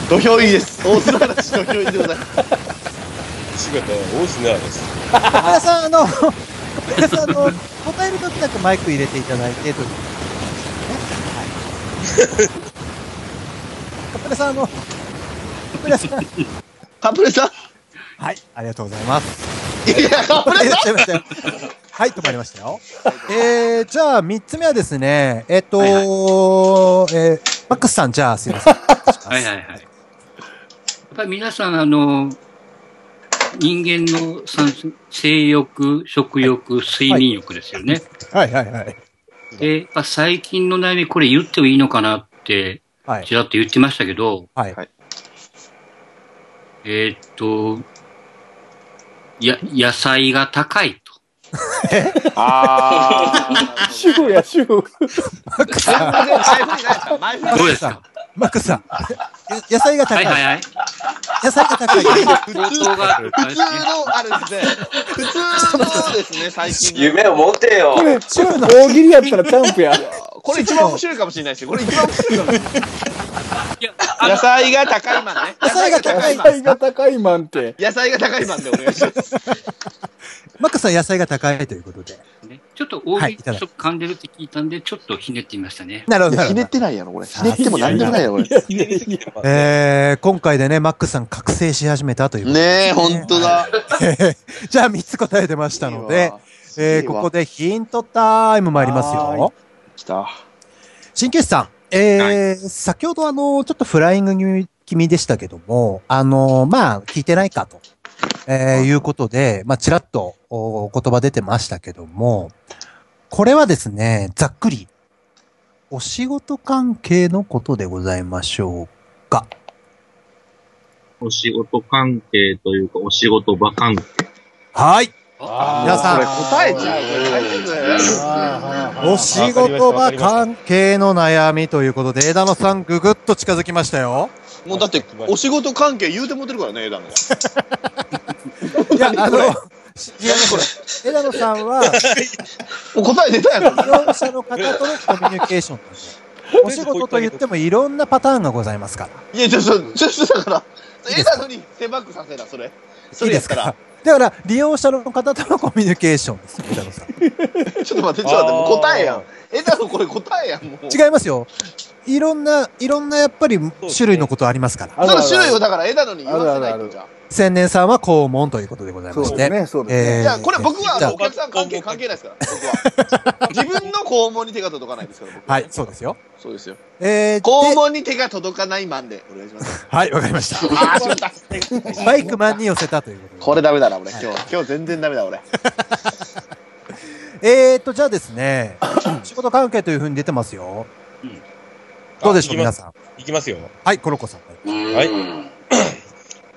土俵入りです。大砂嵐土俵入りでございます。仕事、大砂です。皆さん、あの、皆さん、あの、答えるときだけマイク入れていただいてということですね。[LAUGHS] はい。カプレさん、あの、カプレさん、カプレさん？はい、ありがとうございます。いや、カプレさん？やっちゃいましたよ。はい、止まりましたよ。えー、じゃあ、三つ目はですね、えっと、はいはいえー、マックスさん、じゃあ、すいません。はいはいはい。やっぱり皆さん、あの、人間の三性欲、食欲、睡眠欲ですよね。はい、はい、はい。で、最近の悩み、これ言ってもいいのかなって、はいち、らっと言ってましたけど、はい。えーっと、や、野菜が高いと。[LAUGHS] あー。主婦や、主婦。どうですかマックスさん、や野菜が高。はいいはいはい。野菜が高い。普通の、あれですね。普通のですね、最近の。夢を持てよこ。れ、大喜利やったらチャンプや。これ一番面白いかもしれないですよ。これ一番面白いかもしれない。野の、菜が高いマンね。野菜が高い野野菜が高いマンって。野菜が高いマンでお願いします。マックスさん、野菜が高いということで。ねちょっと大喜利はいいただちょっと噛んでるって聞いたんで、ちょっとひねってみましたね。なるほど、ひねっ。てないやろ、これ。ひねってもなんでもないやろ、これ。いやいやいや。えー、今回でね、マックスさん覚醒し始めたということでねえ、ほんとだ。じゃあ3つ答えてましたので、えー、ここで。でヒントタイム参りますよ。来た。鍼灸師さん、えー先ほどあの、ちょっとフライング気味でしたけども、あの、まあ、聞いてないかと、えーいうことで、まあ、ちらっとおお言葉出てましたけども、これはですね、ざっくり、お仕事関係のことでございましょうか。お仕事関係というか、お仕事場関係。はい。あ皆さんこれ答えちゃう。お仕事場関係の悩みということで、枝野さんぐぐっと近づきましたよ。もうだって、お仕事関係言うてもってるからね、枝野が。いや、あの、しいやこれ、枝野さんは、もう答え出たやん。利用者の方とのコミュニケーション。お仕事と言ってもいろんなパターンがございますから。いや、ちょ、ちょ、ちょ、だから、枝野に狭くさせな、それ。それですか？だから、利用者の方とのコミュニケーションですよ、枝野さん。[LAUGHS] ちょっと待って、ちょっと待って、もう答えやん。枝野これ答えやん、もう。違いますよ。いろんな、いろんなやっぱり種類のことありますから。その種類をだから枝野に言わせないと、じゃあ。千年さんは肛門ということでございまして。そうですね、そうですね。えーじゃあ、これ僕はお客さん関係関係ないですから、僕は。自分の肛門に手が届かないですから、僕はい、そうですよ。そうですよ。えー、で肛門に手が届かないマンで、お願いします。はい、わかりました。ああ、しまった。バイクマンに寄せたということで。これダメだな、俺。今日、今日全然ダメだ、俺。[LAUGHS] えーと、じゃあですね、[LAUGHS] 仕事関係というふうに出てますよ。うんどうでしょう、あ皆さん。いきますよ。はい、コロコさん。はい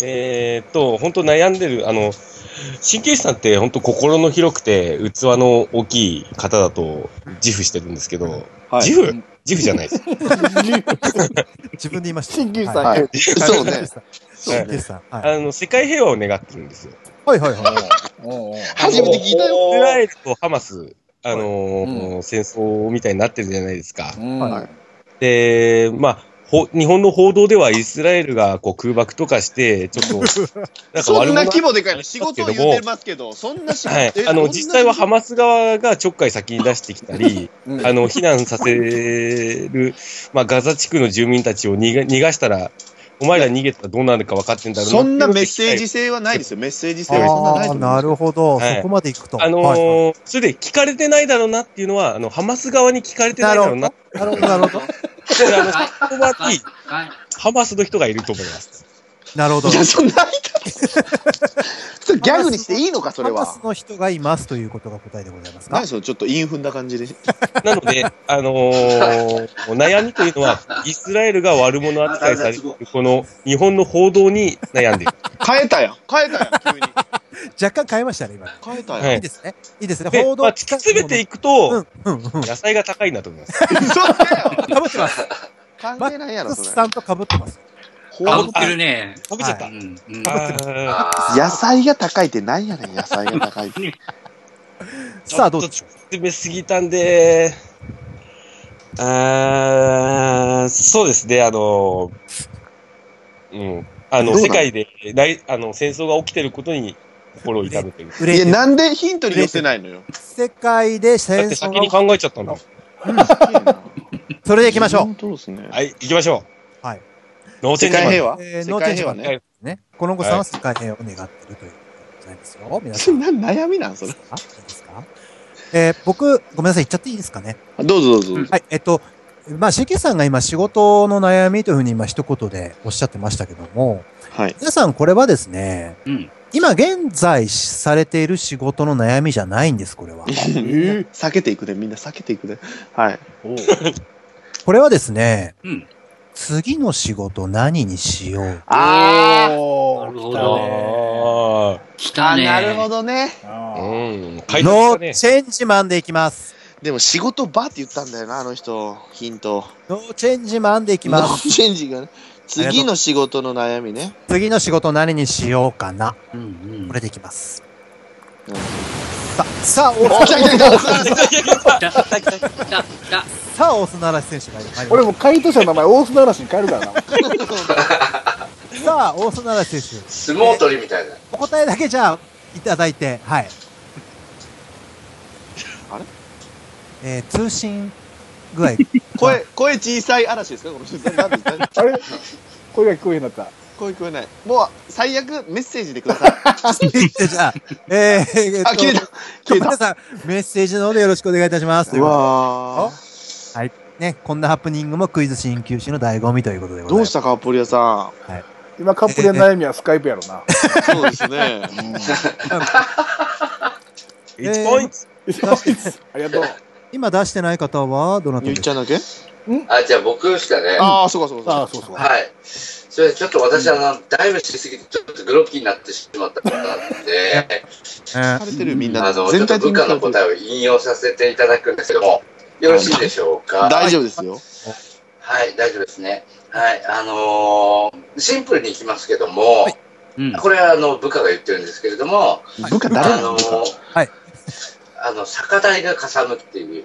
えーっと、本当悩んでる、あの、神経質さんって本当心の広くて器の大きい方だと自負してるんですけど、はい自負？自負じゃないです。[LAUGHS] 自分で言いました。新旧さん、はいはいそうね。新旧さん。はいあの、世界平和を願ってるんですよ。はいはいはい。初めて聞いたよ。イスラエルとハマス、あのー戦争みたいになってるじゃないですか。うんはいで、まあ、ほ日本の報道ではイスラエルがこう空爆とかして、ちょっと、[LAUGHS] なんかそんな規模でかいの仕事を言ってますけど、そんな仕事、はいえ。あの、実際はハマス側がちょっかい先に出してきたり、う [LAUGHS] んあの、避難させる、まあ、ガザ地区の住民たちを逃が逃がしたら、お前ら逃げたらどうなるか分かってんだろうそんなメッセージジ性はないですよ。メッセージ性はそんなないと思いますなるほど。はいそこまで行くと。あのーはいそれで聞かれてないだろうなっていうのは、あの、ハマス側に聞かれてないだろうな。なるほど、なるほど。これ、あの、そこははいはいハマスの人がいると思います。なるほど。いや、そんな [LAUGHS] それギャグにしていいのか、それはハマス。の人がいますということが答えでございますか？何そのちょっと韻踏んだ感じで。[LAUGHS] なので、あのー悩みというのは、イスラエルが悪者扱いされる、この日本の報道に悩んでいる。変えたやん。変えたやん、急に。[LAUGHS] 若干変えましたね、今。変えたやいいいですね。いいですね。で、報道まあ、突き詰めていくと、うん、うん、うん。野菜が高いんだと思います。嘘だよ。かぶってます。関マ係ないやろ、それ。スさんとかぶってます。かぶってるね。食べちゃった。野菜が高いって何やねん、野菜が高いって。ー [LAUGHS] さあ、どうでしょちょっと突き詰めすぎたんで、あーそうですね、あの、うん、あの、世界であの戦争が起きてることに心を痛めてる。いや、なんでヒントに寄せないのよ？世界でだ戦って先争が、に考えちゃったんだ。それで行きましょう。そうですね。はい、行きましょう。はい。ノーチェンジマン世界平和えー、世ノーチェンジマン界平和ね。ね。ね。この子さんは世界平和を願ってるということでございますよ。皆さん。[LAUGHS] いいな悩みなん、それ。ですか？えー僕、ごめんなさい、言っちゃっていいですかね？どうぞどうぞ。はい、えっと、まあ、CK さんが今仕事の悩みというふうに今一言でおっしゃってましたけども、はい。皆さんこれはですね、うん今現在されている仕事の悩みじゃないんです、これは。避けていくね、みんな避けていくね。はい。これはですね、うん次の仕事何にしよう。あーおーなるほど来来たね。なるほどね。うーん、ノしたねーチェンジマンでいきます。でも仕事場って言ったんだよな、あの人。ヒント。ノーチェンジマンでいきノます。ーチェンジがね。次の仕事の悩みね。次の仕事何にしようかな。うんうんこれでいきます。うんさあ、さあ、お、お [LAUGHS] 来た来た来た来た来た来た来た。さあ、オスナラシ選手が入りました俺もう回答者の名前、大須嵐に変えるからな。[LAUGHS] さあ、オスナラシ選手。相撲取りみたいな。お答えだけじゃあ、いただいて、はい。あれ？えー、通信具合。[LAUGHS] 声、声小さい嵐ですか？この人。あれ？声が聞こえへんなった。声聞こえない。もう、最悪メッセージでください。じゃあ、えー、えーあ、切れた。切れた。皆さん、メッセージの方でよろしくお願いいたします。といううことでわー。はい。ね、こんなハプニングもクイズ鍼灸師の醍醐味ということでございます。どうしたカップリアさ今カップルの悩みはスカイプやろな。ん。そうですね。1ポイントありがとう。今出してない方は、どなたゆですか？いちゃんだけ？あ、じゃあ僕ですかね。ああ、そうかそうかああ、そうそう。はい。それでちょっと私、あの、ダイブしすぎて、ちょっとグロッキーになってしまったことなんで、えされてるみんなあの、ちょ全っと部下の答えを引用させていただくんですけども、よろしいでしょうか？大丈夫ですよ。はい、大丈夫ですね。はい、あのーシンプルにいきますけども、うん。これはあの部下が言ってるんですけれども、部下誰あのなのはいあの、酒代がかさむっていう、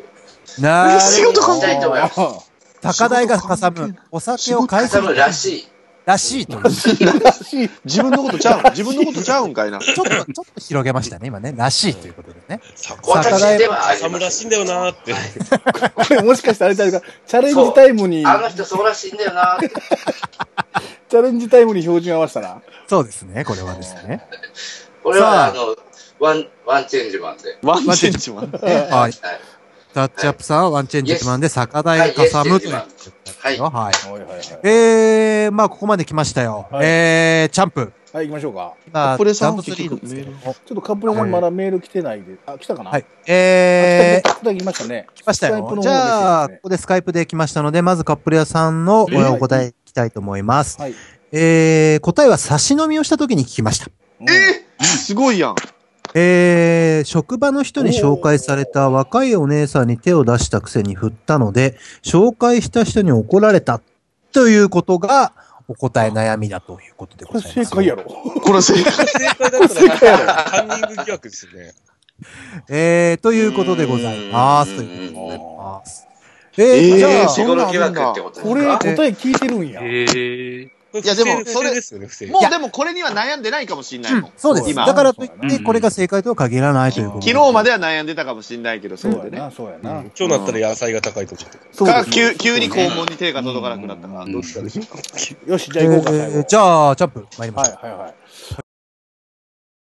なる仕事関係したいと思います。高台がかさむ。お酒を買かさむらしい。らしいという。[LAUGHS] 自分のことちゃうん自分のことちゃうんかいな。[LAUGHS] ちょっと、ちょっと広げましたね、今ね。らしいということでね。私ではありません。寒らしいんだよなーって。[LAUGHS] これもしかしてあれちゃチャレンジタイムに、あの人そうらしいんだよなって。チャレンジタイムに照準合わせたな。そうですね、これはですね。これはあの、ワン、ワンチェンジマンで。ワンチェンジマン。はい。はい。タッチアップさんはワンチェンジマンで酒代がかさむとい。はい。はい。えー、まあ、ここまで来ましたよ。はいえー、チャンプ。はい、行きましょうか。今、ブリさん。ちょっとカッポレさんまだメール来てないで、あ、来たかな？はい。えー、あ来た来ましたね。来ましたよ。じゃあ、ここでスカイプで来ましたので、まずカップレアさんのえお答えいきたいと思います。はい。えー、答えは差し飲みをした時に聞きました。えすごいやん。えー、職場の人に紹介された若いお姉さんに手を出したくせに振ったので、紹介した人に怒られたということがお答え悩みだということでこれございます。正解やろ。これ正解。正解だったら、カンニング疑惑ですよね。えー、ということでございます。とうんいうことでございます。えー、えーじゃあ、仕事疑惑ってことこれですか？答え聞いてるんや。へえ。これいやでもそれ不正ですよね、不正。もうでもこれには悩んでないかもしんないもん。そうです。今だからといって、これが正解とは限らないということ昨日までは悩んでたかもしんないけど、そうでね。そうやな、そうやな。今日なったら野菜が高いと思って。か、そうです急急に肛門に手が届かなくなったから、どっちかでしょうか。よし、じゃあ行こうか、じゃあ、チャンプ、参りましょう。はいはいはい。